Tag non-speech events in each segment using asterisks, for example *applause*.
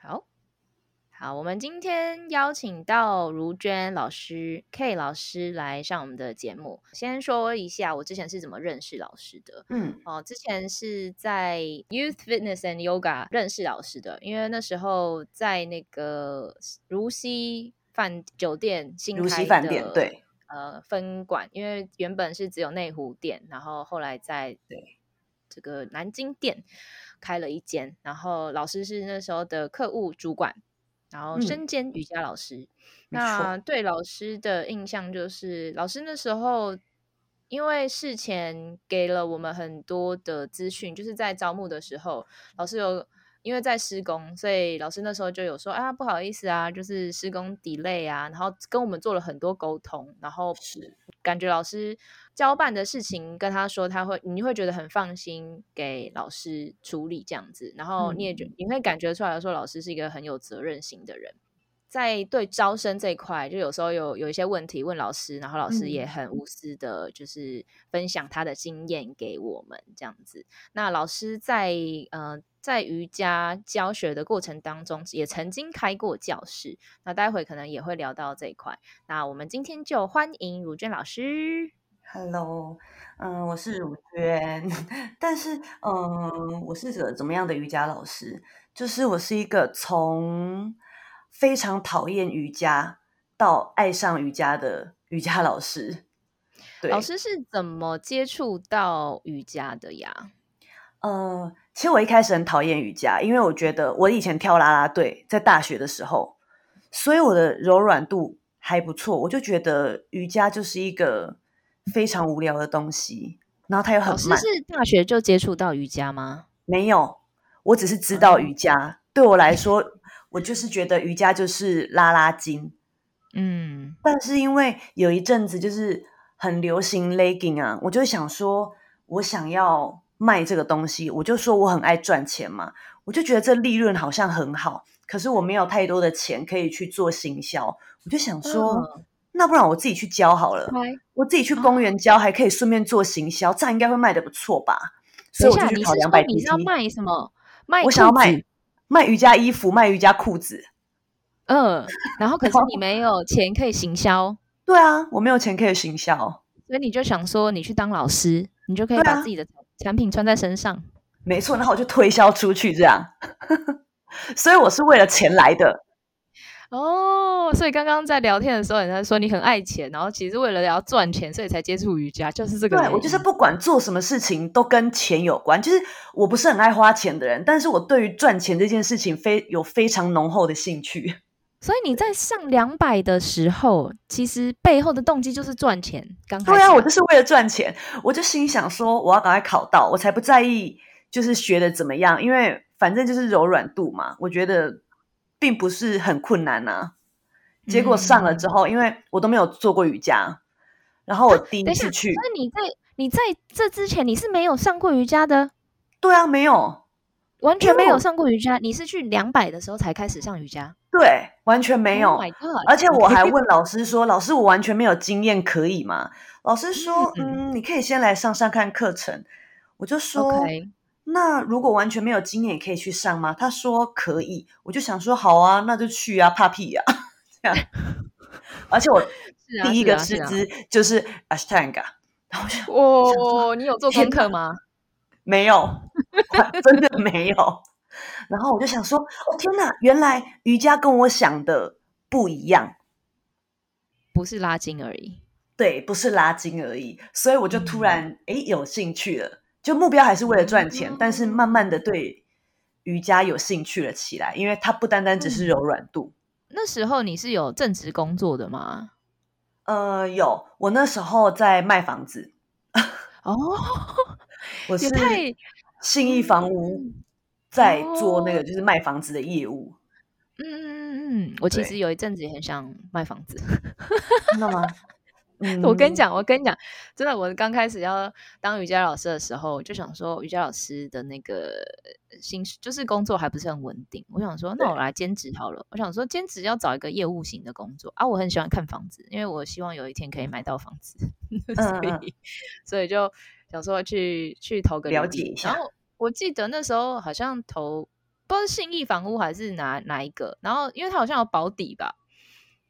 好，好，我们今天邀请到如娟老师、K 老师来上我们的节目。先说一下我之前是怎么认识老师的。嗯，哦，之前是在 Youth Fitness and Yoga 认识老师的，因为那时候在那个如溪饭酒店新开饭店的对呃分馆，因为原本是只有内湖店，然后后来在对这个南京店开了一间，然后老师是那时候的客户主管，然后嗯。身兼瑜伽老师。没那错，对老师的印象就是，老师那时候因为事前给了我们很多的资讯，就是在招募的时候，老师有因为在施工，所以老师那时候就有说啊，不好意思啊，就是施工 delay 啊，然后跟我们做了很多沟通，然后是。感觉老师交办的事情跟他说，他会你会觉得很放心给老师处理这样子，然后你也觉、你会感觉出来说老师是一个很有责任心的人。在对招生这一块，就有时候有有一些问题问老师，然后老师也嗯很无私的，就是分享他的经验给我们这样子。那老师在呃在瑜伽教学的过程当中，也曾经开过教室，那待会可能也会聊到这一块。那我们今天就欢迎如娟老师。Hello，嗯，我是如娟，*laughs* 但是，嗯，我是个怎么样的瑜伽老师？就是我是一个从非常讨厌瑜伽到爱上瑜伽的瑜伽老师。对，老师是怎么接触到瑜伽的呀？呃，其实我一开始很讨厌瑜伽，因为我觉得我以前跳啦啦队，在大学的时候，所以我的柔软度还不错，我就觉得瑜伽就是一个非常无聊的东西，然后它又很慢。是大学就接触到瑜伽吗？没有，我只是知哦道瑜伽。对我来说，我就是觉得瑜伽就是拉拉筋。嗯，但是因为有一阵子就是很流行 legging 啊，我就想说，我想要卖这个东西，我就说我很爱赚钱嘛，我就觉得这利润好像很好，可是我没有太多的钱可以去做行销，我就想说，嗯那不然我自己去教好了，开我自己去公园教，还可以顺便做行销，这样应该会卖的不错吧？所以我就去考你是说两百你是要 PT，卖什么？卖我想要卖卖瑜伽衣服，卖瑜伽裤子。*laughs* 嗯，然后可是你没有钱可以行销，*laughs* 对啊，我没有钱可以行销，所以你就想说你去当老师，你就可以把自己的产品穿在身上。没错，然后我就推销出去，这样。*laughs* 所以我是为了钱来的，哦，所以刚刚在聊天的时候，你在说你很爱钱，然后其实为了要赚钱，所以才接触瑜伽，就是这个。对我就是不管做什么事情都跟钱有关，就是我不是很爱花钱的人，但是我对于赚钱这件事情非有非常浓厚的兴趣。*laughs* 所以你在上两百的时候，其实背后的动机就是赚钱。刚开始对啊，我就是为了赚钱，我就心想说我要赶快考到，我才不在意就是学的怎么样，因为反正就是柔软度嘛，我觉得并不是很困难呐、结果上了之后，因为我都没有做过瑜伽，然后我第一次去，所以你在你在这之前你是没有上过瑜伽的，对啊，没有，完全没有上过瑜伽。你是去两百的时候才开始上瑜伽？对，完全没有。Oh 而且我还问老师说：“ *laughs* 老师，我完全没有经验，可以吗？”老师说：“嗯嗯，你可以先来上上看课程。”我就说那如果完全没有经验，也可以去上吗？”他说：“可以。”我就想说：“好啊，那就去啊，怕屁呀、这样。*laughs* 而且我第一个师资就是 Ashtanga，然后我就哦，你有做功课吗？*laughs* 没有，真的没有。然后我就想说：“哦天哪，原来瑜伽跟我想的不一样。”不是拉筋而已。对，不是拉筋而已，所以我就突嗯然诶有兴趣了，就目标还是为了赚钱，但是慢慢的对瑜伽有兴趣了起来，因为它不单单只是嗯柔软度。那时候你是有正职工作的吗？呃，有，我那时候在卖房子，*laughs* 哦，我是信义房屋嗯在做那哦个就是卖房子的业务，嗯嗯嗯嗯，我其对实有一阵子也很想卖房子。真的吗？嗯 *laughs* 我跟你，讲，我跟你讲，真的，我刚开始要当瑜伽老师的时候，就想说，瑜伽老师的那个薪水就是工作还不是很稳定。我想说，那我来兼职好了。我想说，兼职要找一个业务型的工作。啊。我很喜欢看房子，因为我希望有一天可以买到房子，*laughs* 所嗯以所以就想说去去投个了解一。下然后我记得那时候好像投不不知道是信义房屋还是哪哪一个，然后因为它好像有保底吧，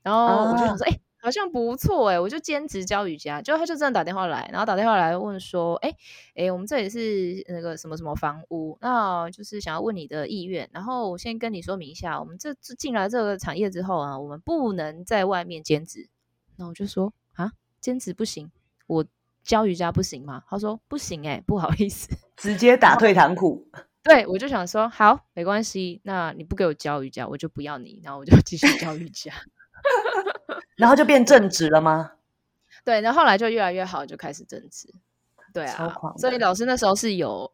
然后我就想说，哎、好像不错哎，我就兼职教瑜伽，就他就真的打电话来，然后打电话来问说，哎哎，我们这里是那个什么什么房屋，那就是想要问你的意愿，然后我先跟你说明一下，我们这这进来这个产业之后啊，我们不能在外面兼职，那我就说啊，兼职不行，我教瑜伽不行吗？他说不行哎、不好意思。直接打退堂鼓。*laughs* 对，我就想说，好，没关系，那你不给我教瑜伽，我就不要你，然后我就继续教瑜伽。然后就变正职了吗？对，然后后来就越来越好，就开始正职。对啊所以老师那时候是有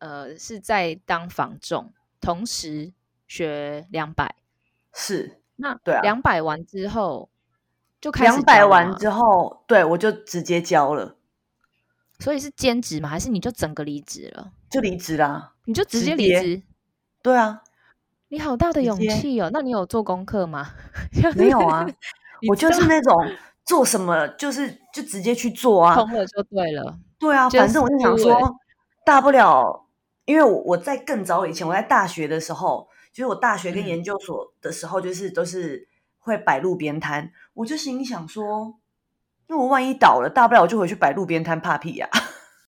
呃是在当房仲，同时学两百。是那对啊两百完之后就开始两百完之后，对我就直接交了，所以是兼职吗？还是你就整个离职了？就离职啦。你就直直接离接职？对啊，你好大的勇气哦！那你有做功课吗？*laughs* 没有啊，*laughs* 你我就是那种做什么就是就直接去做啊。通了就对了。对啊，反正我就想说，大不了，因为我我在更早以前，我在大学的时候，就是我大学跟嗯研究所的时候，就是都是会摆路边摊，我就心里想说，那我万一倒了，大不了我就回去摆路边摊怕屁呀、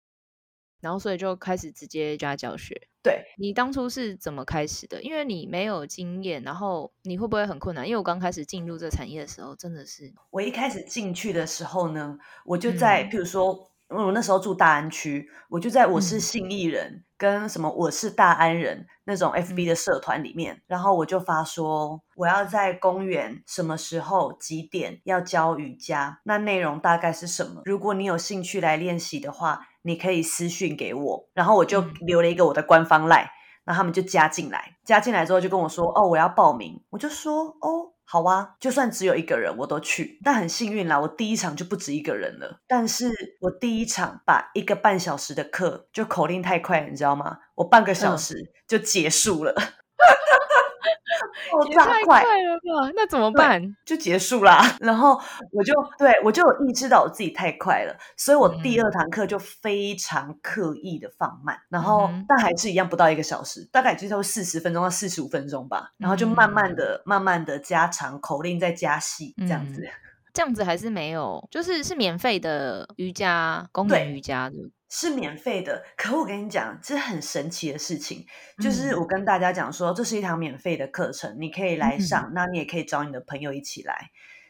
*laughs* 然后所以就开始直接家教学。对，你当初是怎么开始的？因为你没有经验，然后你会不会很困难？因为我刚开始进入这产业的时候，真的是我一开始进去的时候呢，我就在，嗯譬如说，我那时候住大安区，我就在我是嗯信义人、跟什么我是大安人那种嗯 FB 的社团里面，然后我就发说我要在公园什么时候几点要教瑜伽，那内容大概是什么？如果你有兴趣来练习的话，你可以私讯给我，然后我就嗯留了一个我的官方 line。然后他们就加进来，加进来之后就跟我说：“哦，我要报名。”我就说：“哦，好啊，就算只有一个人我都去。”但很幸运啦，我第一场就不止一个人了。但是我第一场把一个半小时的课就口令太快，你知道吗？我半个小嗯时就结束了，*laughs* 爆也太炸快。了吧？那怎么办？就结束啦。*laughs* 然后我就对我就有意识到我自己太快了，所以我第嗯二堂课就非常刻意的放慢，然后、嗯但还是一样不到一个小时，大概就是四十分钟到四十五分钟吧。然后就慢慢的、慢慢的加长口令，再加细这样子。嗯这样子还是没有，就是是免费的瑜伽，公对园瑜伽的。是免费的，可我跟你讲，这很神奇的事情，就是嗯我跟大家讲说，这是一堂免费的课程，你可以来嗯上，那你也可以找你的朋友一起来。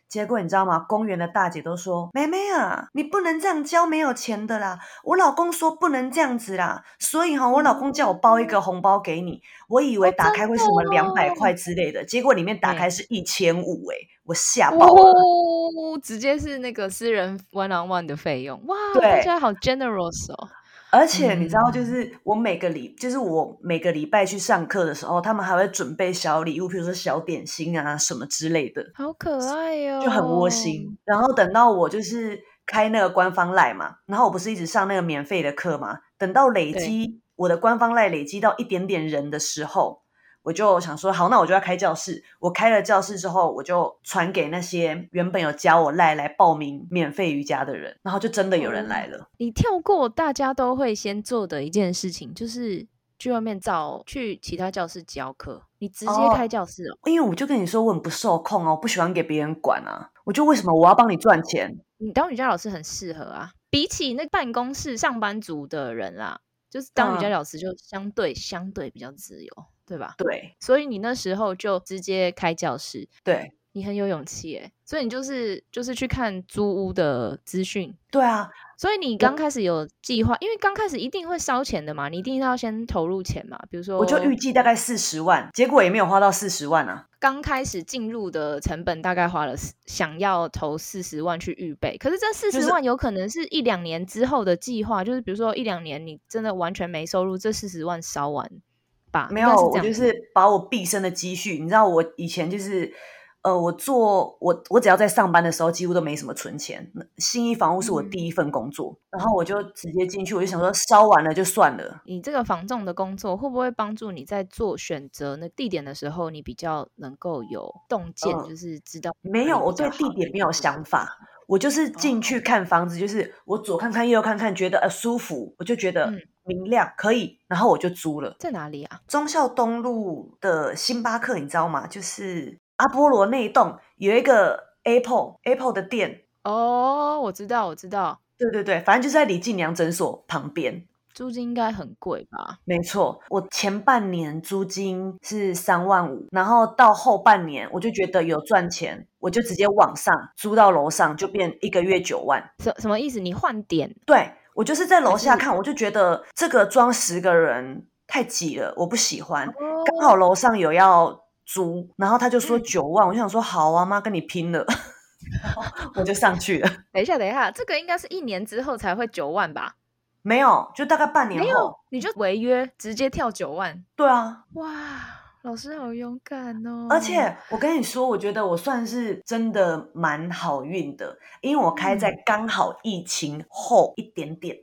结果你知道吗？公园的大姐都说：“妹妹啊，你不能这样交没有钱的啦。我老公说不能这样子啦，所以哈、我老公叫我包一个红包给你。我以为哦打开会是什么两百哦块之类的，结果里面打开是一千五，哎，我吓爆了。哦，直接是那个私人 one on one 的费用，哇，大对家好 generous 哦。而且你知道，就嗯是我每个礼，就是我每个礼拜去上课的时候，他们还会准备小礼物，比如说小点心啊什么之类的，好可爱哟、就很窝心。然后等到我就是开那个官方赖嘛，然后我不是一直上那个免费的课嘛，等到累积我的官方赖累积到一点点人的时候，我就想说，好，那我就要开教室。我开了教室之后，我就传给那些原本有加我赖来报名免费瑜伽的人，然后就真的有人来了。你跳过大家都会先做的一件事情，就是去外面找去其他教室教课，你直接哦开教室哦。因为我就跟你说，我很不受控哦，我不喜欢给别人管啊。我就为什么我要帮你赚钱？你当瑜伽老师很适合啊，比起那办公室上班族的人啦，就是当瑜伽嗯老师就相对、相对比较自由，对吧？对所以你那时候就直接开教室，对你很有勇气诶。所以你就是就是去看租屋的资讯，对啊，所以你刚开始有计划，因为刚开始一定会烧钱的嘛，你一定要先投入钱嘛。比如说，我就预计大概四十万，结果也没有花到四十万啊。刚开始进入的成本大概花了四想要投四十万去预备，可是这四十万有可能是一两年之后的计划，就是比如说一两年你真的完全没收入，这四十万烧完吧？没有，我就是把我毕生的积蓄，你知道，我以前就是。呃，我做我我只要在上班的时候，几乎都没什么存钱。那信义房屋是我嗯第一份工作，然后我就直接进去，我就想说烧完了就算了。你这个房仲的工作会不会帮助你在做选择那地点的时候，你比较能够有洞见，嗯就是知道没有，我对地点没有想法，我就是进去看房子，就是我左看看右看看，觉得呃舒服，我就觉得、嗯明亮，可以，然后我就租了。在哪里啊？忠孝东路的星巴克，你知道吗？就是阿波罗那一栋有一个 Apple Apple 的店。哦，我知道，我知道。对对对，反正就是在李静良诊所旁边。租金应该很贵吧？没错，我前半年租金是三万五，然后到后半年我就觉得有赚钱，我就直接往上租到楼上，就变一个月九万。什什么意思？你换点？对我就是在楼下看，我就觉得这个装十个人太挤了，我不喜欢。刚好楼上有要租，然后他就说九万，我就想说好啊，妈跟你拼了，*laughs* 我就上去了。等一下，等一下，这个应该是一年之后才会九万吧？没有，就大概半年后，你就违约直接跳九万。对啊，哇，老师好勇敢哦！而且我跟你说，我觉得我算是真的蛮好运的，因为我开在刚好疫情后一点点，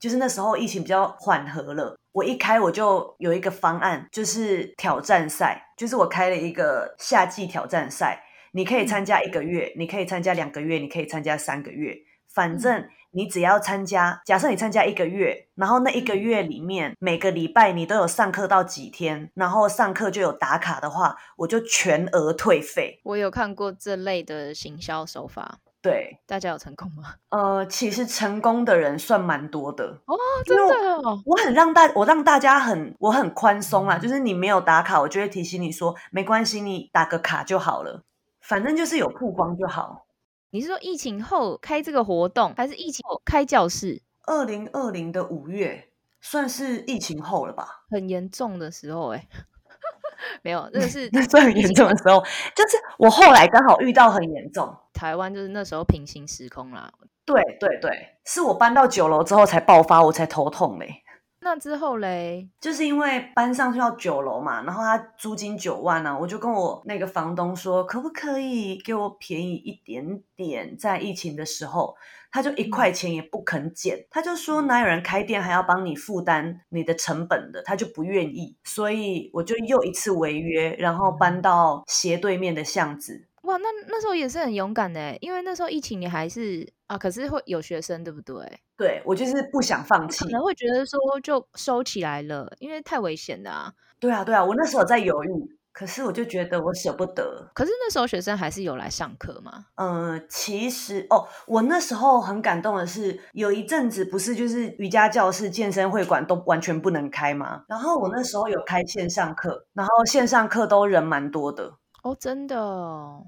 就是那时候疫情比较缓和了。我一开我就有一个方案，就是挑战赛，就是我开了一个夏季挑战赛，你可以参加一个月，你可以参加两个月，你可以参加三个月，反正。你只要参加，假设你参加一个月，然后那一个月里面每个礼拜你都有上课到几天，然后上课就有打卡的话，我就全额退费。我有看过这类的行销手法，对，大家有成功吗？*laughs* 呃，其实成功的人算蛮多的哦，真的哦。我很让大，我让大家很，我很宽松啊，就是你没有打卡，我就会提醒你说没关系，你打个卡就好了，反正就是有曝光就好。你是说疫情后开这个活动，还是疫情后开教室？二零二零的五月，算是疫情后了吧？很严重的时候，哎，*laughs* 没有，那个是 *laughs* 那最严重的时候，就是我后来刚好遇到很严重。台湾就是那时候平行时空啦。对对对，是我搬到九楼之后才爆发，我才头痛嘞。那之后嘞，就是因为搬上去要九楼嘛，然后他租金九万呢，我就跟我那个房东说，可不可以给我便宜一点点？在疫情的时候，他就一块钱也不肯减，他就说哪有人开店还要帮你负担你的成本的，他就不愿意，所以我就又一次违约，然后搬到斜对面的巷子。哇，那那时候也是很勇敢的，因为那时候疫情你还是啊，可是会有学生，对不对？对，我就是不想放弃，可能会觉得说就收起来了，因为太危险了啊。对啊，对啊，我那时候在犹豫，可是我就觉得我舍不得。可是那时候学生还是有来上课吗？嗯，其实哦，我那时候很感动的是，有一阵子不是就是瑜伽教室、健身会馆都完全不能开吗？然后我那时候有开线上课，然后线上课都人蛮多的。哦，真的，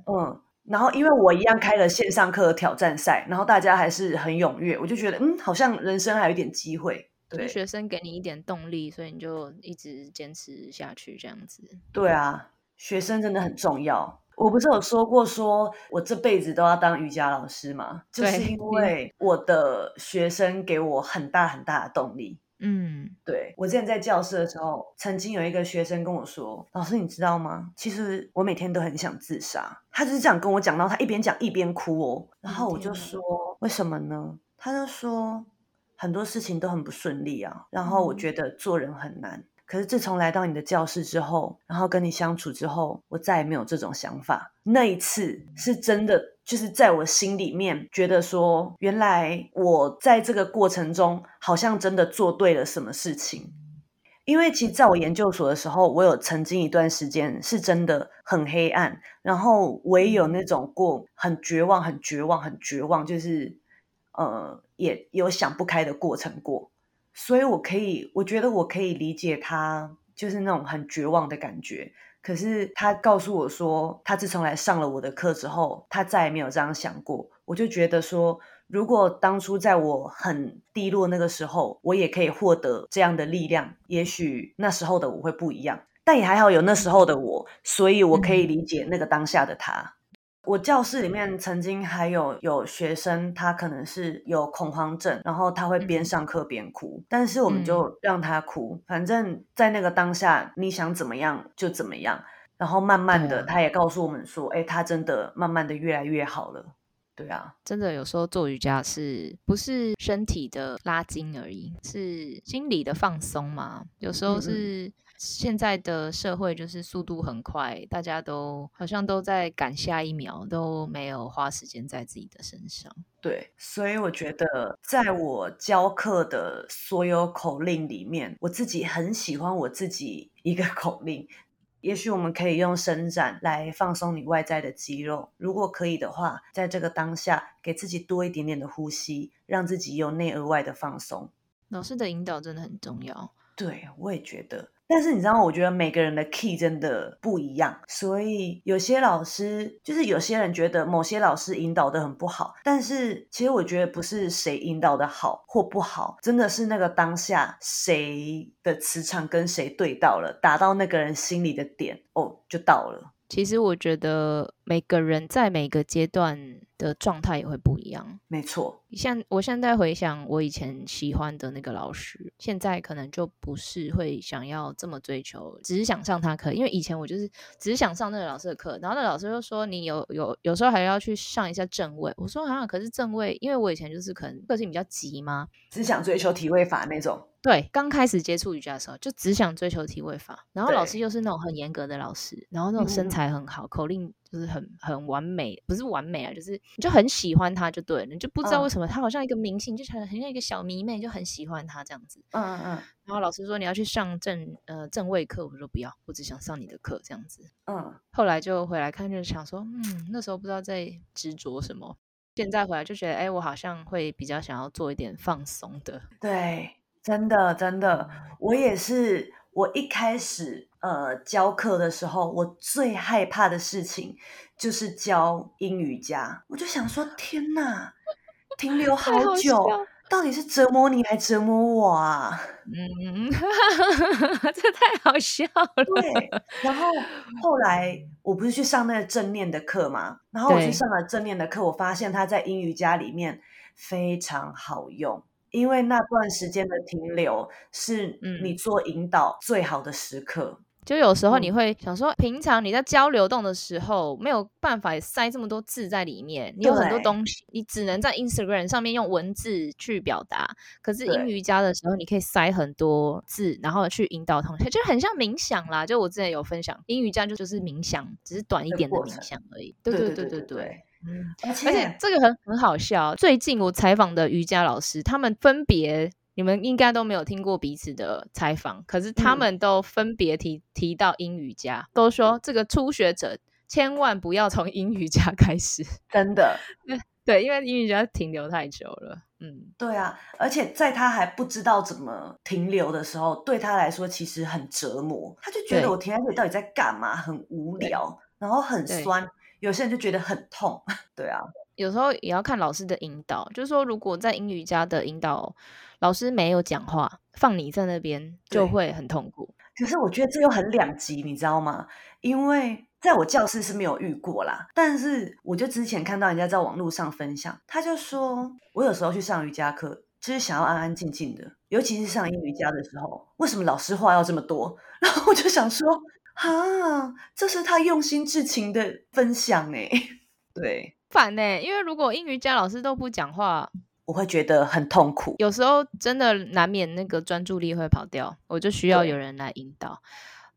嗯，然后因为我一样开了线上课挑战赛，然后大家还是很踊跃，我就觉得，嗯，好像人生还有一点机会。对，学生给你一点动力，所以你就一直坚持下去，这样子。对啊，学生真的很重要。我不是有说过，说我这辈子都要当瑜伽老师吗？就是因为我的学生给我很大很大的动力。嗯，对我之前在教室的时候，曾经有一个学生跟我说：“老师，你知道吗？其实我每天都很想自杀。”他就是这样跟我讲到，他一边讲一边哭哦。然后我就说：“为什么呢？”他就说：“很多事情都很不顺利啊。然后我觉得做人很难。可是自从来到你的教室之后，然后跟你相处之后，我再也没有这种想法。那一次是真的。”就是在我心里面觉得说，原来我在这个过程中好像真的做对了什么事情。因为其实在我研究所的时候，我有曾经一段时间是真的很黑暗，然后我也有那种过很绝望、很绝望、很绝望，就是呃，也有想不开的过程过。所以我可以，我觉得我可以理解他，就是那种很绝望的感觉。可是他告诉我说，他自从来上了我的课之后，他再也没有这样想过。我就觉得说，如果当初在我很低落那个时候，我也可以获得这样的力量，也许那时候的我会不一样。但也还好有那时候的我，所以我可以理解那个当下的他。我教室里面曾经还有有学生，他可能是有恐慌症，然后他会边上课边哭，但是我们就让他哭，反正在那个当下，你想怎么样就怎么样，然后慢慢的，他也告诉我们说，哎，他真的慢慢的越来越好了。对啊，真的有时候做瑜伽是不是身体的拉筋而已，是心理的放松嘛？有时候是。现在的社会就是速度很快，大家都好像都在赶下一秒，都没有花时间在自己的身上。对，所以我觉得，在我教课的所有口令里面，我自己很喜欢我自己一个 *laughs* 口令。也许我们可以用伸展来放松你外在的肌肉，如果可以的话，在这个当下给自己多一点点的呼吸，让自己由内而外的放松。老师的引导真的很重要。对，我也觉得。但是你知道，我觉得每个人的 key 真的不一样，所以有些老师就是有些人觉得某些老师引导的很不好，但是其实我觉得不是谁引导的好或不好，真的是那个当下谁的磁场跟谁对到了，打到那个人心里的点，哦，就到了。其实我觉得每个人在每个阶段的状态也会不一样。没错，像我现在回想我以前喜欢的那个老师，现在可能就不是会想要这么追求，只是想上他课。因为以前我就是只是想上那个老师的课，然后那老师就说你有有有时候还要去上一下正位。我说啊，可是正位，因为我以前就是可能个性比较急嘛，只想追求体位法那种。对，刚开始接触瑜伽的时候，就只想追求体位法。然后老师又是那种很严格的老师，然后那种身材很好，口令就是很很完美，不是完美啊，就是你就很喜欢他，就对了，你就不知道为什么他好像一个明星，就很很像一个小迷妹，就很喜欢他这样子。嗯嗯嗯。然后老师说你要去上正呃正位课，我说不要，我只想上你的课这样子。嗯。后来就回来看，就想说，嗯，那时候不知道在执着什么，现在回来就觉得，哎，我好像会比较想要做一点放松的。对。真的，真的，我也是。我一开始呃教课的时候，我最害怕的事情就是教英语家。我就想说，天哪，停留好久，到底是折磨你还折磨我啊？*laughs* 嗯，*laughs* 这太好笑了。对，然后后来我不是去上那个正念的课嘛，然后我去上了正念的课，我发现它在英语家里面非常好用。因为那段时间的停留是你做引导最好的时刻，就有时候你会想说，平常你在交流动的时候没有办法塞这么多字在里面，你有很多东西，你只能在 Instagram 上面用文字去表达。可是英瑜伽的时候，你可以塞很多字，然后去引导同学，就很像冥想啦。就我之前有分享，英瑜伽就就是冥想，只是短一点的冥想而已。对对对对对。嗯，而且这个很很好笑。最近我采访的瑜伽老师，他们分别，你们应该都没有听过彼此的采访，可是他们都分别提提到英瑜伽，都说这个初学者千万不要从英瑜伽开始，*laughs* 真的。对，因为英瑜伽停留太久了。嗯，对啊，而且在他还不知道怎么停留的时候，对他来说其实很折磨，他就觉得我停在这里到底在干嘛，很无聊，然后很酸。有些人就觉得很痛，*laughs* 对啊，有时候也要看老师的引导。就是说，如果在英语家的引导，老师没有讲话，放你在那边就会很痛苦。可是我觉得这又很两极，你知道吗？因为在我教室是没有遇过啦，但是我就之前看到人家在网络上分享，他就说我有时候去上瑜伽课，就是想要安安静静的，尤其是上英语家的时候，为什么老师话要这么多？*laughs* 然后我就想说。啊，这是他用心至情的分享哎，*laughs* 对，烦呢，因为如果英语家老师都不讲话，我会觉得很痛苦。有时候真的难免那个专注力会跑掉，我就需要有人来引导。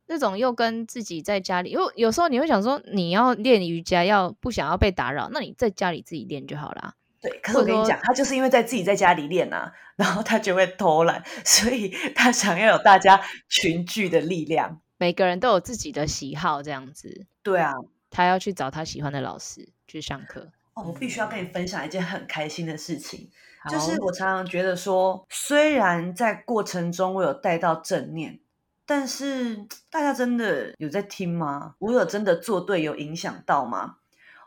那种又跟自己在家里，因为有时候你会想说，你要练瑜伽，要不想要被打扰，那你在家里自己练就好啦。对，可是我跟你讲，他就是因为在自己在家里练啊，然后他就会偷懒，所以他想要有大家群聚的力量。每个人都有自己的喜好，这样子。对啊，他要去找他喜欢的老师去上课。哦，我必须要跟你分享一件很开心的事情，就是我常常觉得说，虽然在过程中我有带到正念，但是大家真的有在听吗？我有真的做对，有影响到吗？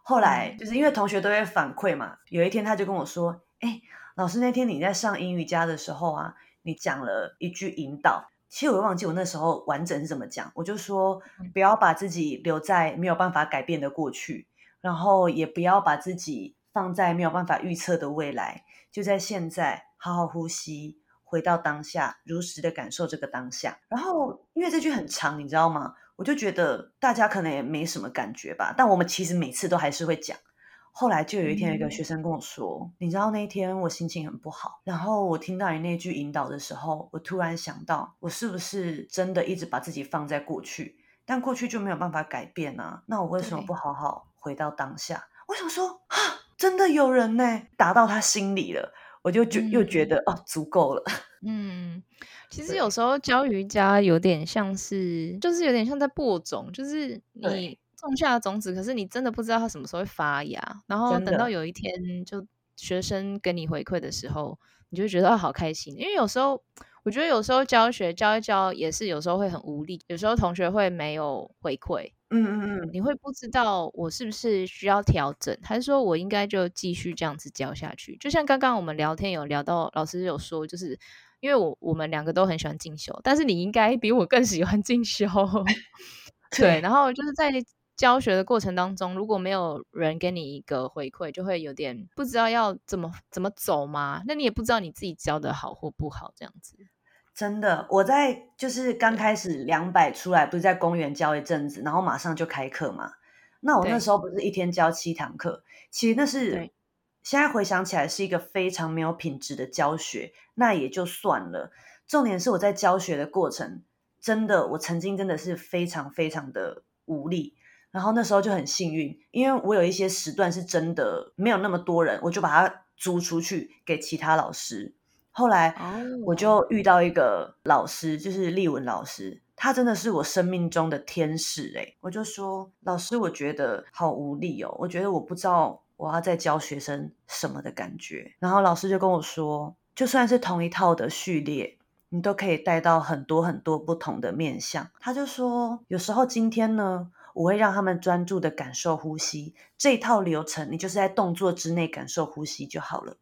后来就是因为同学都会反馈嘛，有一天他就跟我说：“哎，老师，那天你在上英语家的时候啊，你讲了一句引导。”其实我忘记我那时候完整是怎么讲，我就说不要把自己留在没有办法改变的过去，然后也不要把自己放在没有办法预测的未来，就在现在好好呼吸，回到当下，如实的感受这个当下。然后因为这句很长，你知道吗？我就觉得大家可能也没什么感觉吧，但我们其实每次都还是会讲。后来就有一天，有一个学生跟我说：“你知道那一天我心情很不好，然后我听到你那句引导的时候，我突然想到，我是不是真的一直把自己放在过去？但过去就没有办法改变啊？那我为什么不好好回到当下？”我想说啊，真的有人呢，打到他心里了，我就觉又觉得哦，足够了。*laughs* 嗯，其实有时候教瑜伽有点像是，就是有点像在播种，就是你。种下种子，可是你真的不知道它什么时候会发芽。然后等到有一天，就学生给你回馈的时候，你就觉得好开心。因为有时候，我觉得有时候教学教一教也是有时候会很无力，有时候同学会没有回馈。嗯嗯嗯，你会不知道我是不是需要调整，还是说我应该就继续这样子教下去？就像刚刚我们聊天有聊到，老师有说，就是因为我我们两个都很喜欢进修，但是你应该比我更喜欢进修。*laughs* 对，然后就是在。教学的过程当中，如果没有人给你一个回馈，就会有点不知道要怎么怎么走嘛。那你也不知道你自己教的好或不好，这样子。真的，我在就是刚开始两百出来，不是在公园教一阵子，然后马上就开课嘛。那我那时候不是一天教七堂课，其实那是现在回想起来是一个非常没有品质的教学。那也就算了，重点是我在教学的过程，真的，我曾经真的是非常非常的无力。然后那时候就很幸运，因为我有一些时段是真的没有那么多人，我就把它租出去给其他老师。后来我就遇到一个老师，就是丽文老师，他真的是我生命中的天使诶我就说老师，我觉得好无力哦，我觉得我不知道我要在教学生什么的感觉。然后老师就跟我说，就算是同一套的序列，你都可以带到很多很多不同的面相。他就说，有时候今天呢。我会让他们专注的感受呼吸，这套流程你就是在动作之内感受呼吸就好了。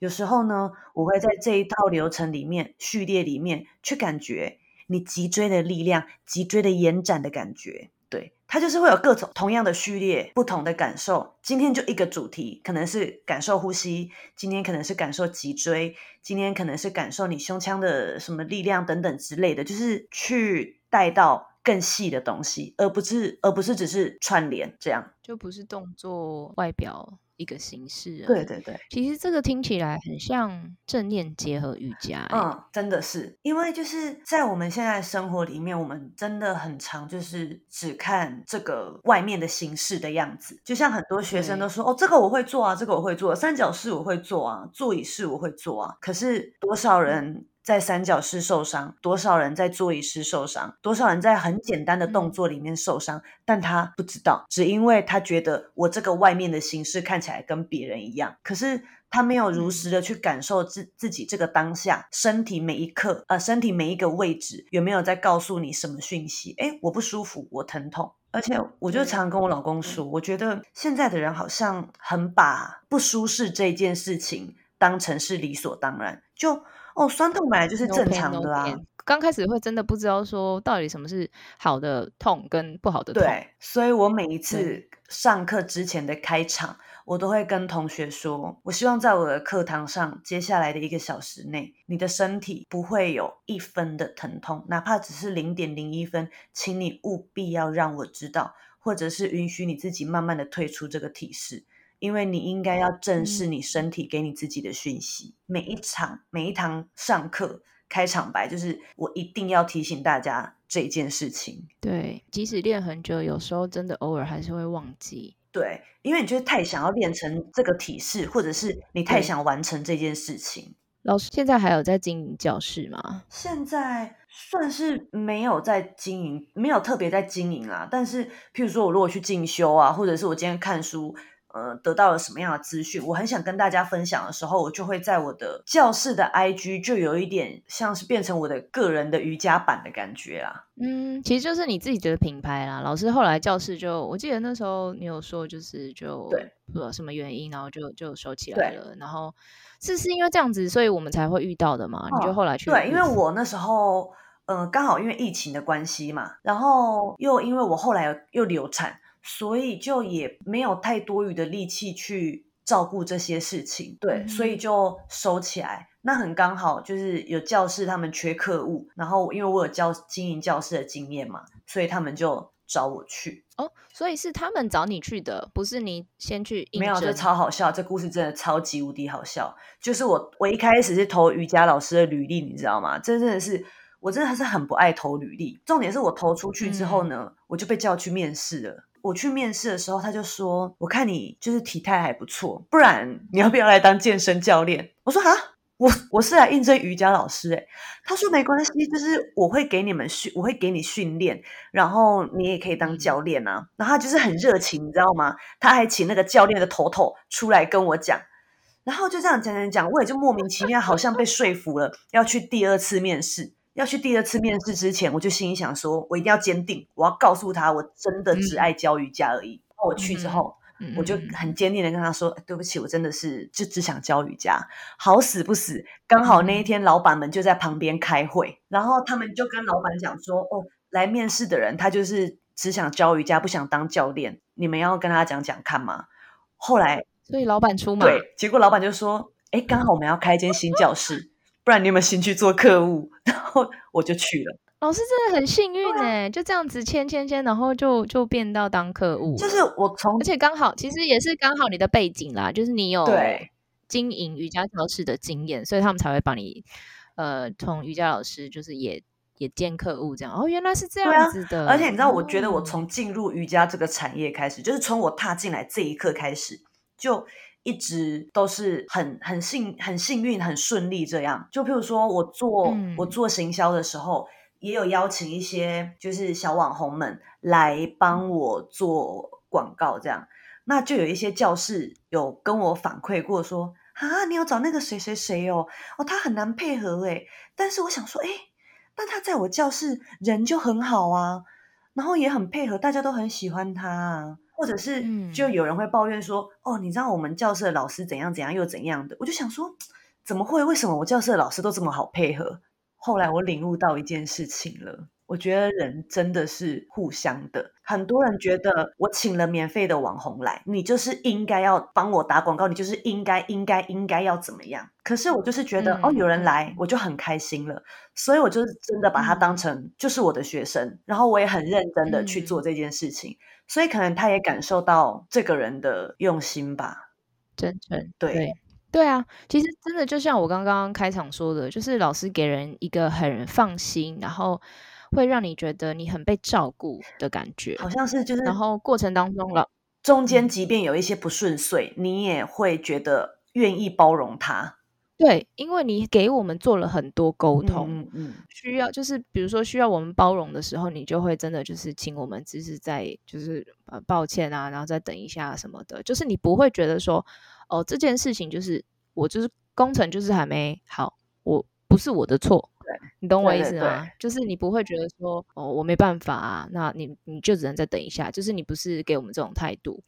有时候呢，我会在这一套流程里面序列里面去感觉你脊椎的力量、脊椎的延展的感觉。对，它就是会有各种同样的序列，不同的感受。今天就一个主题，可能是感受呼吸；今天可能是感受脊椎；今天可能是感受你胸腔的什么力量等等之类的，就是去带到。更细的东西，而不是而不是只是串联这样，就不是动作外表一个形式。对对对，其实这个听起来很像正念结合瑜伽。嗯，真的是，因为就是在我们现在生活里面，我们真的很常就是只看这个外面的形式的样子。就像很多学生都说：“哦，这个我会做啊，这个我会做，三角式我会做啊，座椅式我会做啊。”可是多少人？在三角式受伤，多少人在座椅式受伤，多少人在很简单的动作里面受伤，但他不知道，只因为他觉得我这个外面的形式看起来跟别人一样，可是他没有如实的去感受自自己这个当下身体每一刻，呃，身体每一个位置有没有在告诉你什么讯息？哎，我不舒服，我疼痛，而且我就常跟我老公说，我觉得现在的人好像很把不舒适这件事情当成是理所当然，就。哦，酸痛本来就是正常的啊。刚开始会真的不知道说到底什么是好的痛跟不好的痛。对，所以我每一次上课之前的开场，我都会跟同学说，我希望在我的课堂上，接下来的一个小时内，你的身体不会有一分的疼痛，哪怕只是零点零一分，请你务必要让我知道，或者是允许你自己慢慢的退出这个体式。因为你应该要正视你身体给你自己的讯息。每一场、每一堂上课开场白，就是我一定要提醒大家这件事情。对，即使练很久，有时候真的偶尔还是会忘记。对，因为你就是太想要练成这个体式，或者是你太想完成这件事情。老师现在还有在经营教室吗？现在算是没有在经营，没有特别在经营啦。但是，譬如说我如果去进修啊，或者是我今天看书。呃，得到了什么样的资讯？我很想跟大家分享的时候，我就会在我的教室的 IG 就有一点像是变成我的个人的瑜伽版的感觉啦。嗯，其实就是你自己的品牌啦。老师后来教室就，我记得那时候你有说，就是就对，不知道什么原因，然后就就收起来了。然后是是因为这样子，所以我们才会遇到的嘛？你就后来去对，因为我那时候嗯，刚好因为疫情的关系嘛，然后又因为我后来又流产。所以就也没有太多余的力气去照顾这些事情，对，所以就收起来。那很刚好，就是有教室他们缺课务，然后因为我有教经营教室的经验嘛，所以他们就找我去。哦，所以是他们找你去的，不是你先去没有，这。超好笑，这故事真的超级无敌好笑。就是我，我一开始是投瑜伽老师的履历，你知道吗？这真的是，我真的是很不爱投履历。重点是我投出去之后呢，我就被叫去面试了。我去面试的时候，他就说：“我看你就是体态还不错，不然你要不要来当健身教练？”我说：“啊，我我是来应征瑜伽老师。”诶他说：“没关系，就是我会给你们训，我会给你训练，然后你也可以当教练啊。”然后他就是很热情，你知道吗？他还请那个教练的头头出来跟我讲，然后就这样讲讲讲，我也就莫名其妙，好像被说服了，要去第二次面试。要去第二次面试之前，我就心里想说，我一定要坚定，我要告诉他，我真的只爱教瑜伽而已。然后我去之后，嗯我就很坚定的跟他说，哎对不起，我真的是就只想教瑜伽，好死不死，刚好那一天老板们就在旁边开会，然后他们就跟老板讲说，哦，来面试的人他就是只想教瑜伽，不想当教练，你们要跟他讲讲看吗？后来所以老板出马，对，结果老板就说，哎，刚好我们要开一间新教室，不然你有没有兴趣做客户？*laughs* 然后我就去了。老师真的很幸运哎，就这样子签签签，然后就就变到当客户，就是我从而且刚好其实也是刚好你的背景啦，就是你有对经营瑜伽教室的经验，所以他们才会帮你呃从瑜伽老师就是也也兼客户这样。哦，原来是这样子的，而且你知道，我觉得我哦从进入瑜伽这个产业开始，就是从我踏进来这一刻开始，就一直都是很很幸很幸运很顺利这样。就譬如说我做、嗯我做行销的时候，也有邀请一些就是小网红们来帮我做广告这样。那就有一些教室有跟我反馈过说，啊，你有找那个谁谁谁哦，哦，他很难配合诶。但是我想说，诶，但他在我教室人就很好啊，然后也很配合，大家都很喜欢他啊。或者是嗯就有人会抱怨说，哦，你知道我们教室的老师怎样怎样又怎样的，我就想说，怎么会？为什么我教室的老师都这么好配合？后来我领悟到一件事情了。我觉得人真的是互相的。很多人觉得我请了免费的网红来，你就是应该要帮我打广告，你就是应该应该应该要怎么样？可是我就是觉得，嗯哦，有人来我就很开心了，所以我就是真的把他当成就是我的学生，然后我也很认真的去做这件事情，所以可能他也感受到这个人的用心吧。真诚，对对对啊，其实真的就像我刚刚开场说的，就是老师给人一个很放心，然后会让你觉得你很被照顾的感觉，好像是就是，然后过程当中了中间即便有一些不顺遂，你也会觉得愿意包容他。对，因为你给我们做了很多沟通，嗯嗯。需要就是比如说需要我们包容的时候，你就会真的就是请我们只是在就是呃抱歉啊，然后再等一下什么的，就是你不会觉得说哦这件事情就是我就是工程就是还没好，我不是我的错，对你懂我意思吗？就是你不会觉得说哦我没办法啊，那你你就只能再等一下，就是你不是给我们这种态度，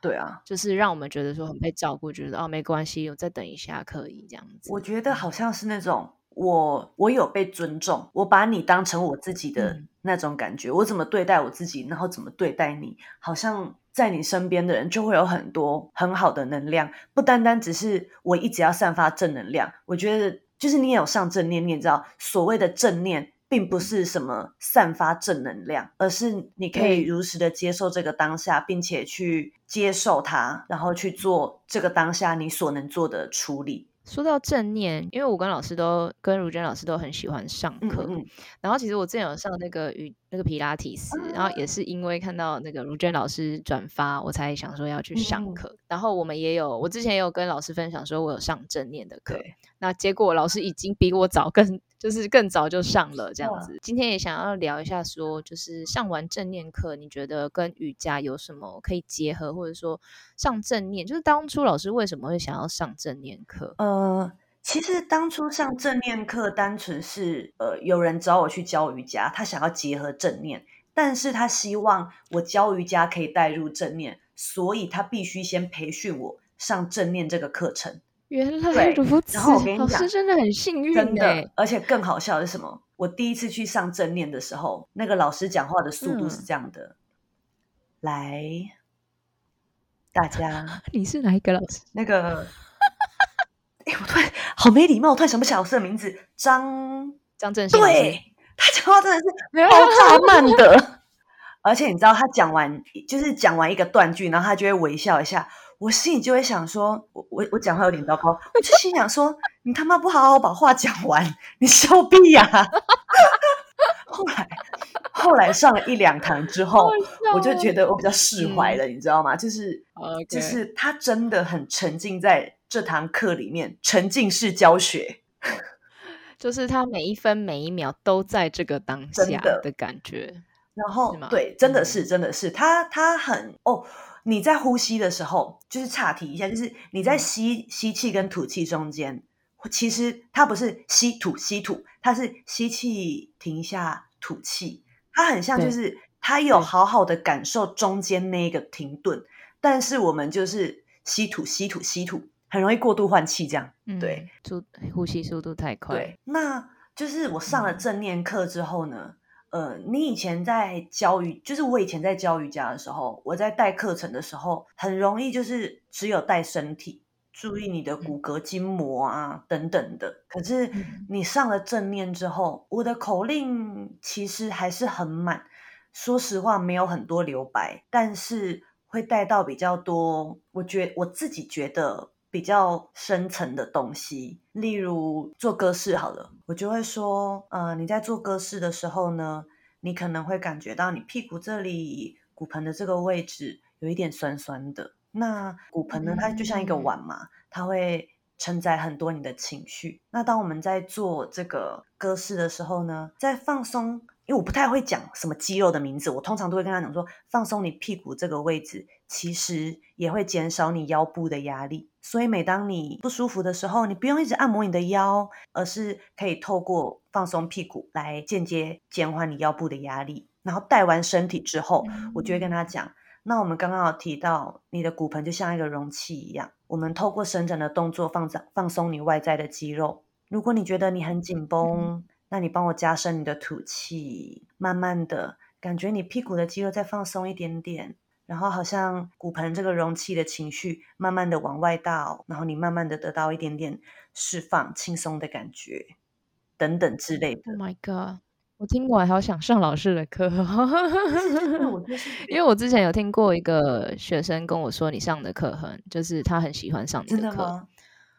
对啊，就是让我们觉得说很被照顾，觉得哦没关系，我再等一下可以这样子。我觉得好像是那种我我有被尊重，我把你当成我自己的嗯那种感觉。我怎么对待我自己，然后怎么对待你，好像在你身边的人就会有很多很好的能量，不单单只是我一直要散发正能量。我觉得就是你也有上正念，你也知道所谓的正念。并不是什么散发正能量，而是你可以如实的接受这个当下，并且去接受它，然后去做这个当下你所能做的处理。说到正念，因为我跟老师都跟如娟老师都很喜欢上课，嗯。嗯，然后其实我之前有上那个语那个皮拉提斯，然后也是因为看到那个如娟老师转发，我才想说要去嗯。上课。然后我们也有，我之前也有跟老师分享说我有上正念的课，那结果老师已经比我早更就是更早就上了这样子。今天也想要聊一下说，就是上完正念课，你觉得跟瑜伽有什么可以结合，或者说上正念，就是当初老师为什么会想要上正念课？呃，其实当初上正念课，单纯是呃有人找我去教瑜伽，他想要结合正念，但是他希望我教瑜伽可以带入正念，所以他必须先培训我上正念这个课程。原来如此，然后我跟你老讲师真的很幸运真哎、的，而且更好笑的是什么？我第一次去上正念的时候，那个老师讲话的速度是嗯这样的：来，大家 *laughs* 你是哪一个老师？*laughs* 那个，哎，我突然好没礼貌，我突然想不起来老师的名字，张。张正兴。对他讲话真的是爆炸慢的，*laughs* 而且你知道他讲完就是讲完一个断句，然后他就会微笑一下，我心里就会想说，我我我讲话有点糟糕，我就心想说，你他妈不好好把话讲完，你笑屁呀！*laughs* 后来后来上了一两堂之后，我就觉得我比较释怀了，你知道吗？就是就是他真的很沉浸在这堂课里面，沉浸式教学。*laughs* 就是他每一分每一秒都在这个当下的感觉，然后对，真的是真的是他他很哦，你在呼吸的时候，就是岔题一下，就是你在吸吸气跟吐气中间，其实它不是吸吐吸吐，它是吸气停一下吐气，它很像就是它有好好的感受中间那个停顿，但是我们就是吸吐吸吐吸吐。很容易过度换气，这样对，速呼吸速度太快。对，那就是我上了正念课之后呢，呃，你以前在教瑜，就是我以前在教瑜伽的时候，我在带课程的时候，很容易就是只有带身体，注意你的骨骼筋膜啊等等的。可是你上了正念之后，我的口令其实还是很满，说实话没有很多留白，但是会带到比较多。我觉我自己觉得。比较深层的东西，例如做歌式好了，我就会说，呃，你在做歌式的时候呢，你可能会感觉到你屁股这里骨盆的这个位置有一点酸酸的。那骨盆呢，它就像一个碗嘛，它会承载很多你的情绪。那当我们在做这个歌式的时候呢，在放松。因为我不太会讲什么肌肉的名字，我通常都会跟他讲说，放松你屁股这个位置，其实也会减少你腰部的压力。所以每当你不舒服的时候，你不用一直按摩你的腰，而是可以透过放松屁股来间接减缓你腰部的压力。然后带完身体之后，我就会跟他讲，那我们刚刚有提到，你的骨盆就像一个容器一样，我们透过伸展的动作放放放松你外在的肌肉。如果你觉得你很紧绷，那你帮我加深你的吐气，慢慢的感觉你屁股的肌肉再放松一点点，然后好像骨盆这个容器的情绪慢慢的往外倒，然后你慢慢的得到一点点释放、轻松的感觉，等等之类的。Oh my god！我听过，好想上老师的课。因为我之前有听过一个学生跟我说，你上的课很，就是他很喜欢上你的课。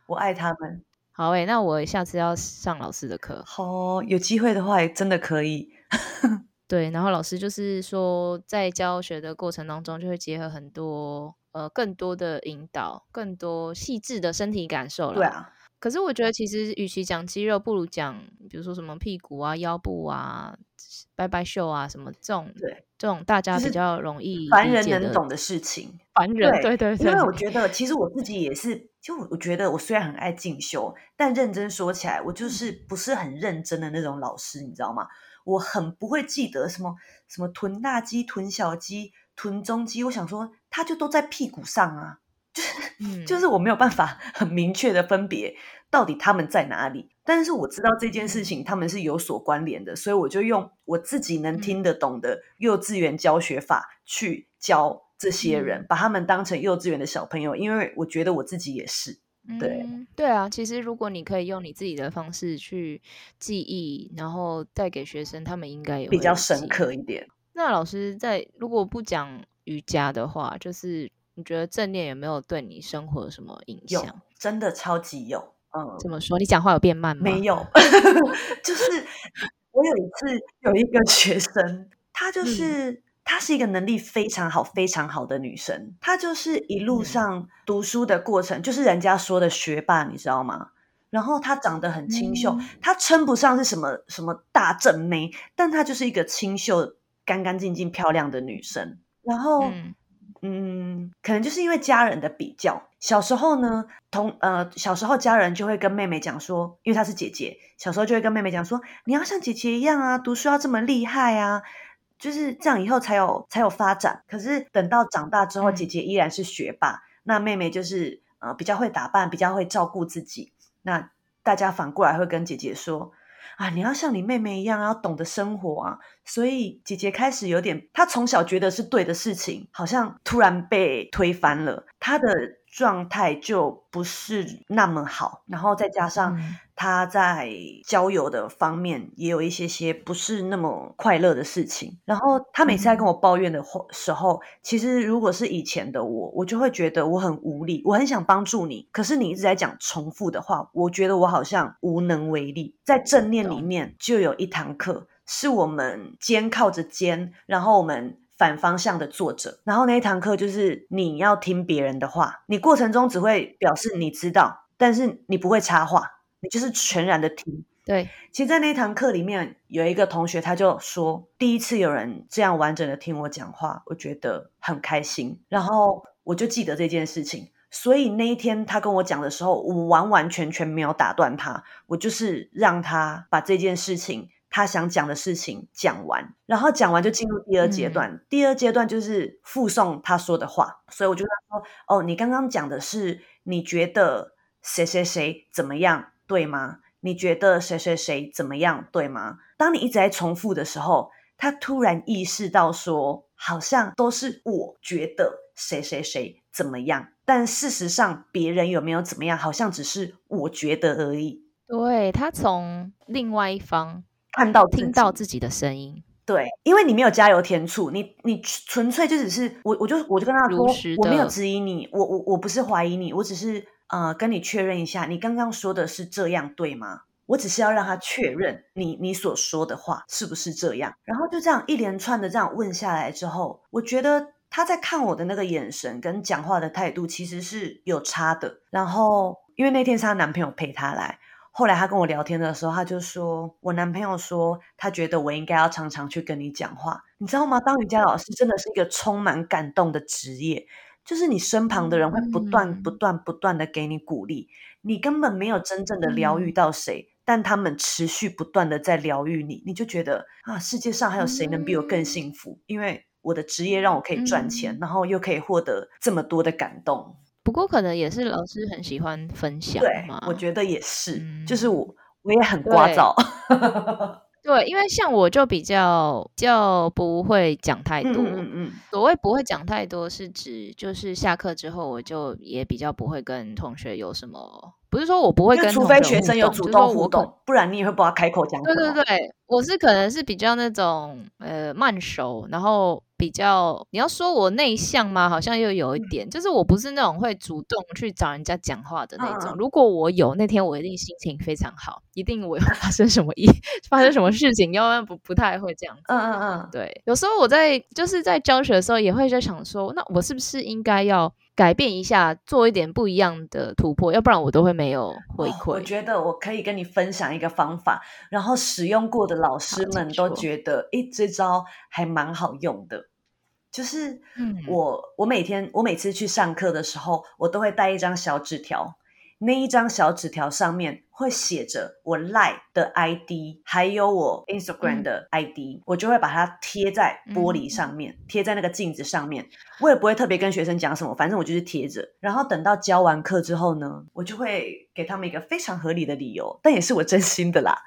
我爱他们。好诶，那我下次要上老师的课。好，有机会的话，真的可以。对，然后老师就是说，在教学的过程当中，就会结合很多呃更多的引导，更多细致的身体感受了。对啊。可是我觉得，其实与其讲肌肉，不如讲，比如说什么屁股啊、腰部啊、拜拜袖啊什么这种，对，这种大家比较容易凡人能懂的事情。凡人，对对对。因为我觉得，其实我自己也是，就我觉得，我虽然很爱进修，但认真说起来，我就是不是很认真的那种老师，你知道吗？我很不会记得什么什么臀大肌、臀小肌、臀中肌，我想说，它就都在屁股上啊。就是，就是我没有办法很明确的分别到底他们在哪里，但是我知道这件事情他们是有所关联的，所以我就用我自己能听得懂的幼稚园教学法去教这些人，把他们当成幼稚园的小朋友，因为我觉得我自己也是。对，对啊，其实如果你可以用你自己的方式去记忆，然后带给学生，他们应该有比较深刻一点。那老师在如果不讲瑜伽的话，就是。你觉得正念有没有对你生活有什么影响？真的超级有。嗯，怎么说？你讲话有变慢吗？没有，*laughs* 就是我有一次有一个学生，他就是她是一个能力非常好、非常好的女生。她就是一路上读书的过程，就是人家说的学霸，你知道吗？然后她长得很清秀，她称不上是什么什么大正妹，但她就是一个清秀、干干净净、漂亮的女生。然后。嗯，可能就是因为家人的比较。小时候呢，同呃，小时候家人就会跟妹妹讲说，因为她是姐姐，小时候就会跟妹妹讲说，你要像姐姐一样啊，读书要这么厉害啊，就是这样以后才有才有发展。可是等到长大之后，姐姐依然是学霸，那妹妹就是呃比较会打扮，比较会照顾自己。那大家反过来会跟姐姐说。啊，你要像你妹妹一样，要懂得生活啊！所以姐姐开始有点，她从小觉得是对的事情，好像突然被推翻了。她的状态就不是那么好，然后再加上他在交友的方面也有一些些不是那么快乐的事情。然后他每次在跟我抱怨的时候，其实如果是以前的我，我就会觉得我很无力，我很想帮助你，可是你一直在讲重复的话，我觉得我好像无能为力。在正念里面就有一堂课，是我们肩靠着肩，然后我们。反方向的作者，然后那一堂课就是你要听别人的话，你过程中只会表示你知道，但是你不会插话，你就是全然的听。对，其实，在那堂课里面，有一个同学他就说，第一次有人这样完整的听我讲话，我觉得很开心。然后我就记得这件事情，所以那一天他跟我讲的时候，我完完全全没有打断他，我就是让他把这件事情。他想讲的事情讲完，然后讲完就进入第二阶段。第二阶段就是附送他说的话，所以我就跟他说：“哦，你刚刚讲的是你觉得谁谁谁怎么样，对吗？你觉得谁谁谁怎么样，对吗？”当你一直在重复的时候，他突然意识到说，好像都是我觉得谁谁谁怎么样，但事实上别人有没有怎么样，好像只是我觉得而已。对他从另外一方。看到、听到自己的声音，对，因为你没有加油添醋，你你纯粹就只是我，我就我就跟他说，我没有质疑你，我我我不是怀疑你，我只是呃跟你确认一下，你刚刚说的是这样对吗？我只是要让他确认你你所说的话是不是这样，然后就这样一连串的这样问下来之后，我觉得他在看我的那个眼神跟讲话的态度其实是有差的，然后因为那天是她男朋友陪她来。后来他跟我聊天的时候，他就说：“我男朋友说，他觉得我应该要常常去跟你讲话，你知道吗？当瑜伽老师真的是一个充满感动的职业，就是你身旁的人会不断、不断、不断的给你鼓励，你根本没有真正的疗愈到谁，但他们持续不断的在疗愈你，你就觉得啊，世界上还有谁能比我更幸福？因为我的职业让我可以赚钱，然后又可以获得这么多的感动。”不过可能也是老师很喜欢分享嘛，我觉得也是，就是我我也很聒噪，对，因为像我就比较较不会讲太多，嗯嗯，所谓不会讲太多是指就是下课之后我就也比较不会跟同学有什么。不是说我不会跟，除非学生有主动互动，不然你也会不知道开口讲。对对对，我是可能是比较那种呃慢熟，然后比较你要说我内向吗？好像又有一点，就是我不是那种会主动去找人家讲话的那种。如果我有那天，我一定心情非常好，一定我要发生什么意发生什么事情，要不然不不太会这样。嗯嗯嗯，对。有时候我在就是在教学的时候，也会在想说，那我是不是应该要。改变一下，做一点不一样的突破，要不然我都会没有回馈。我觉得我可以跟你分享一个方法，然后使用过的老师们都觉得，哎，这招还蛮好用的。就是，我我每天我每次去上课的时候，我都会带一张小纸条。那一张小纸条上面会写着我 Line 的 ID，还有我 Instagram 的 ID，我就会把它贴在玻璃上面，贴在那个镜子上面。我也不会特别跟学生讲什么，反正我就是贴着。然后等到教完课之后呢，我就会给他们一个非常合理的理由，但也是我真心的啦。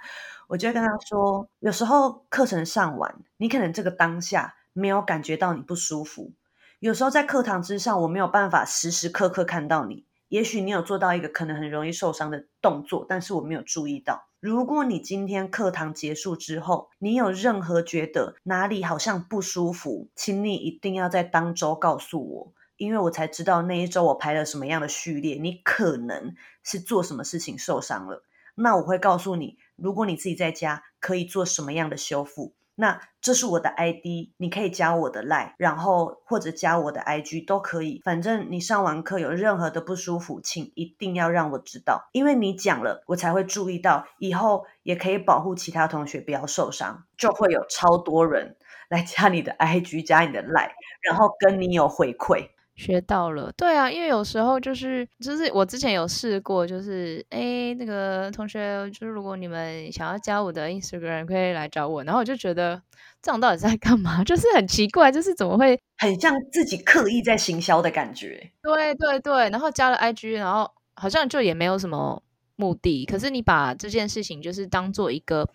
我就会跟他说，有时候课程上完，你可能这个当下没有感觉到你不舒服；有时候在课堂之上，我没有办法时时刻刻看到你。也许你有做到一个可能很容易受伤的动作，但是我没有注意到。如果你今天课堂结束之后，你有任何觉得哪里好像不舒服，请你一定要在当周告诉我，因为我才知道那一周我排了什么样的序列，你可能是做什么事情受伤了。那我会告诉你，如果你自己在家可以做什么样的修复。那这是我的 ID，你可以加我的 Line，然后或者加我的 IG 都可以。反正你上完课有任何的不舒服，请一定要让我知道，因为你讲了，我才会注意到，以后也可以保护其他同学不要受伤。就会有超多人来加你的 IG，加你的 Line，然后跟你有回馈。学到了，对啊，因为有时候就是就是我之前有试过，就是哎，那个同学，就是如果你们想要加我的 Instagram，可以来找我。然后我就觉得这样到底在干嘛？*laughs* 就是很奇怪，就是怎么会很像自己刻意在行销的感觉？对对对，然后加了 IG，然后好像就也没有什么目的，可是你把这件事情就是当做一个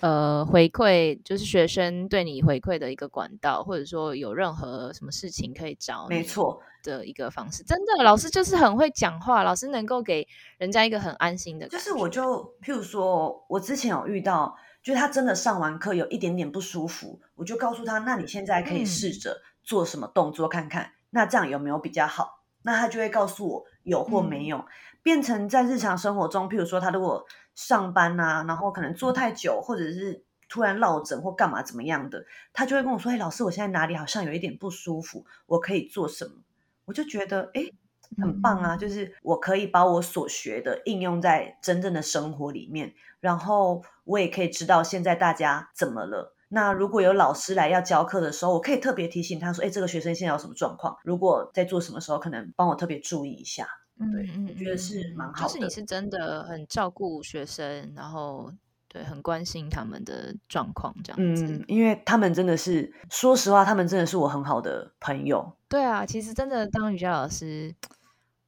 呃回馈，就是学生对你回馈的一个管道，或者说有任何什么事情可以找没错的一个方式。真的，老师就是很会讲话，老师能够给人家一个很安心的。就是我就譬如说，我之前有遇到，就是他真的上完课有一点点不舒服，我就告诉他，那你现在可以试着做什么动作看看，那这样有没有比较好？那他就会告诉我有或没有。变成在日常生活中，譬如说他如果上班啊，然后可能坐太久，或者是突然落枕或干嘛怎么样的，他就会跟我说：“哎，老师，我现在哪里好像有一点不舒服，我可以做什么？”我就觉得哎，很棒啊！就是我可以把我所学的应用在真正的生活里面，然后我也可以知道现在大家怎么了。那如果有老师来要教课的时候，我可以特别提醒他说：“哎，这个学生现在有什么状况？如果在做什么时候，可能帮我特别注意一下。”对，我觉得是蛮好的。就是你是真的很照顾学生，然后对，很关心他们的状况这样子。嗯，因为他们真的是，说实话，他们真的是我很好的朋友。对啊，其实真的当瑜伽老师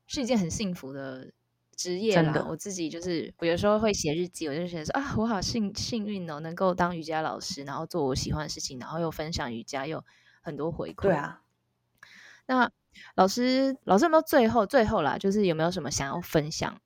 是一件很幸福的职业啦。我自己就是，我有时候会写日记，我就觉得说啊，我好幸幸运哦，能够当瑜伽老师，然后做我喜欢的事情，然后又分享瑜伽，又很多回馈。对啊，那。老师，老师有没有最后最后啦？就是有没有什么想要分享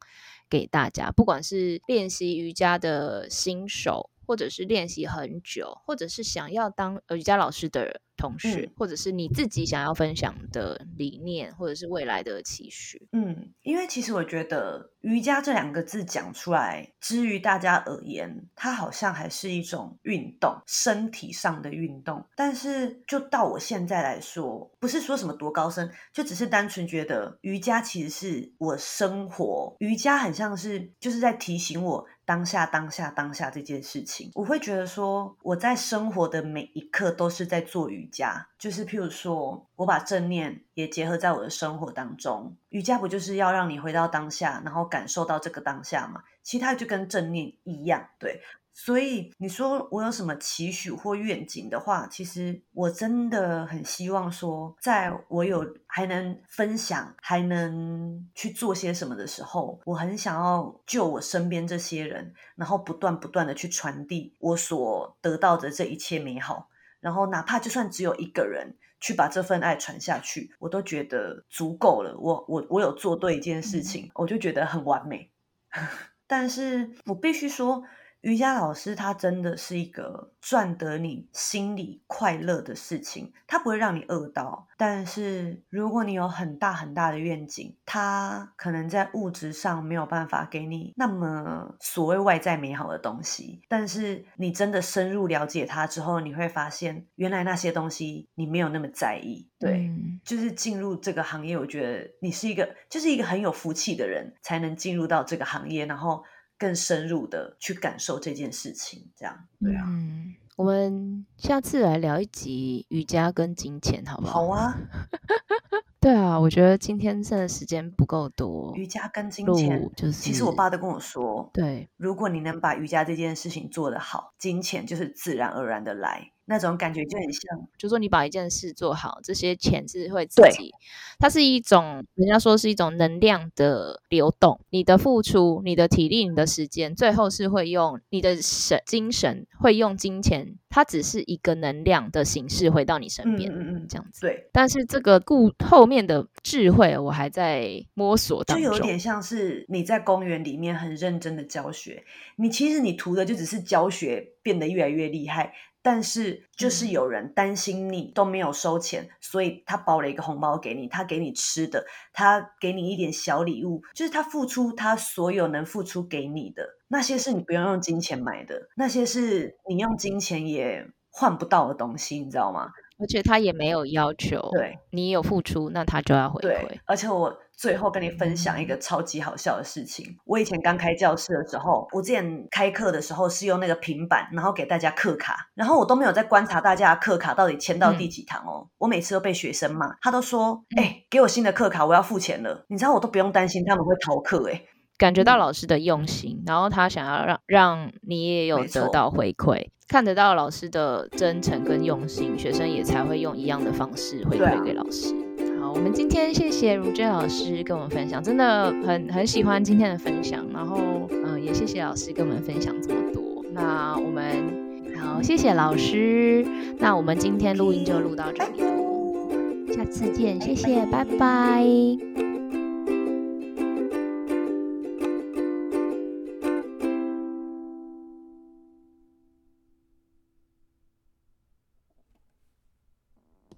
给大家？不管是练习瑜伽的新手，或者是练习很久，或者是想要当瑜伽老师的同学，或者是你自己想要分享的理念，或者是未来的期许。嗯，因为其实我觉得。瑜伽这两个字讲出来，之于大家而言，它好像还是一种运动，身体上的运动。但是，就到我现在来说，不是说什么多高深，就只是单纯觉得瑜伽其实是我生活。瑜伽很像是就是在提醒我当下、当下、当下这件事情。我会觉得说，我在生活的每一刻都是在做瑜伽。就是譬如说，我把正念也结合在我的生活当中。瑜伽不就是要让你回到当下，然后感受到这个当下吗？其他就跟正念一样，对。所以你说我有什么期许或愿景的话，其实我真的很希望说，在我有还能分享、还能去做些什么的时候，我很想要救我身边这些人，然后不断不断的去传递我所得到的这一切美好。然后哪怕就算只有一个人去把这份爱传下去，我都觉得足够了。我我我有做对一件事情，我就觉得很完美。*laughs* 但是我必须说。瑜伽老师他真的是一个赚得你心里快乐的事情，他不会让你饿到。但是如果你有很大很大的愿景，他可能在物质上没有办法给你那么所谓外在美好的东西。但是你真的深入了解他之后，你会发现原来那些东西你没有那么在意。对，就是进入这个行业，我觉得你是一个就是一个很有福气的人，才能进入到这个行业，然后。更深入的去感受这件事情，这样对啊。嗯，我们下次来聊一集瑜伽跟金钱，好不好？好啊。*laughs* 对啊，我觉得今天剩的时间不够多。瑜伽跟金钱，就是其实我爸都跟我说，对，如果你能把瑜伽这件事情做得好，金钱就是自然而然的来。那种感觉就很像，就说你把一件事做好，这些钱是会自己。它是一种，人家说是一种能量的流动。你的付出、你的体力、你的时间，最后是会用你的神精神，会用金钱。它只是一个能量的形式回到你身边，嗯嗯，这样子。对。但是这个故后面的智慧，我还在摸索当中。就有点像是你在公园里面很认真的教学，你其实你图的就只是教学变得越来越厉害。但是就是有人担心你都没有收钱，所以他包了一个红包给你，他给你吃的，他给你一点小礼物，就是他付出他所有能付出给你的那些是你不用用金钱买的，那些是你用金钱也换不到的东西，你知道吗？而且他也没有要求，对你有付出，那他就要回馈。而且我。最后跟你分享一个超级好笑的事情。我以前刚开教室的时候，我之前开课的时候是用那个平板，然后给大家课卡，然后我都没有在观察大家的课卡到底签到第几堂哦。我每次都被学生骂，他都说：“哎，给我新的课卡，我要付钱了。”你知道我都不用担心他们会逃课哎，感觉到老师的用心，然后他想要让让你也有得到回馈，看得到老师的真诚跟用心，学生也才会用一样的方式回馈给老师。好好，我们今天谢谢如娟老师跟我们分享，真的很很喜欢今天的分享。然后，嗯，也谢谢老师跟我们分享这么多。那我们好，谢谢老师。那我们今天录音就录到这里了，下次见，谢谢，拜拜。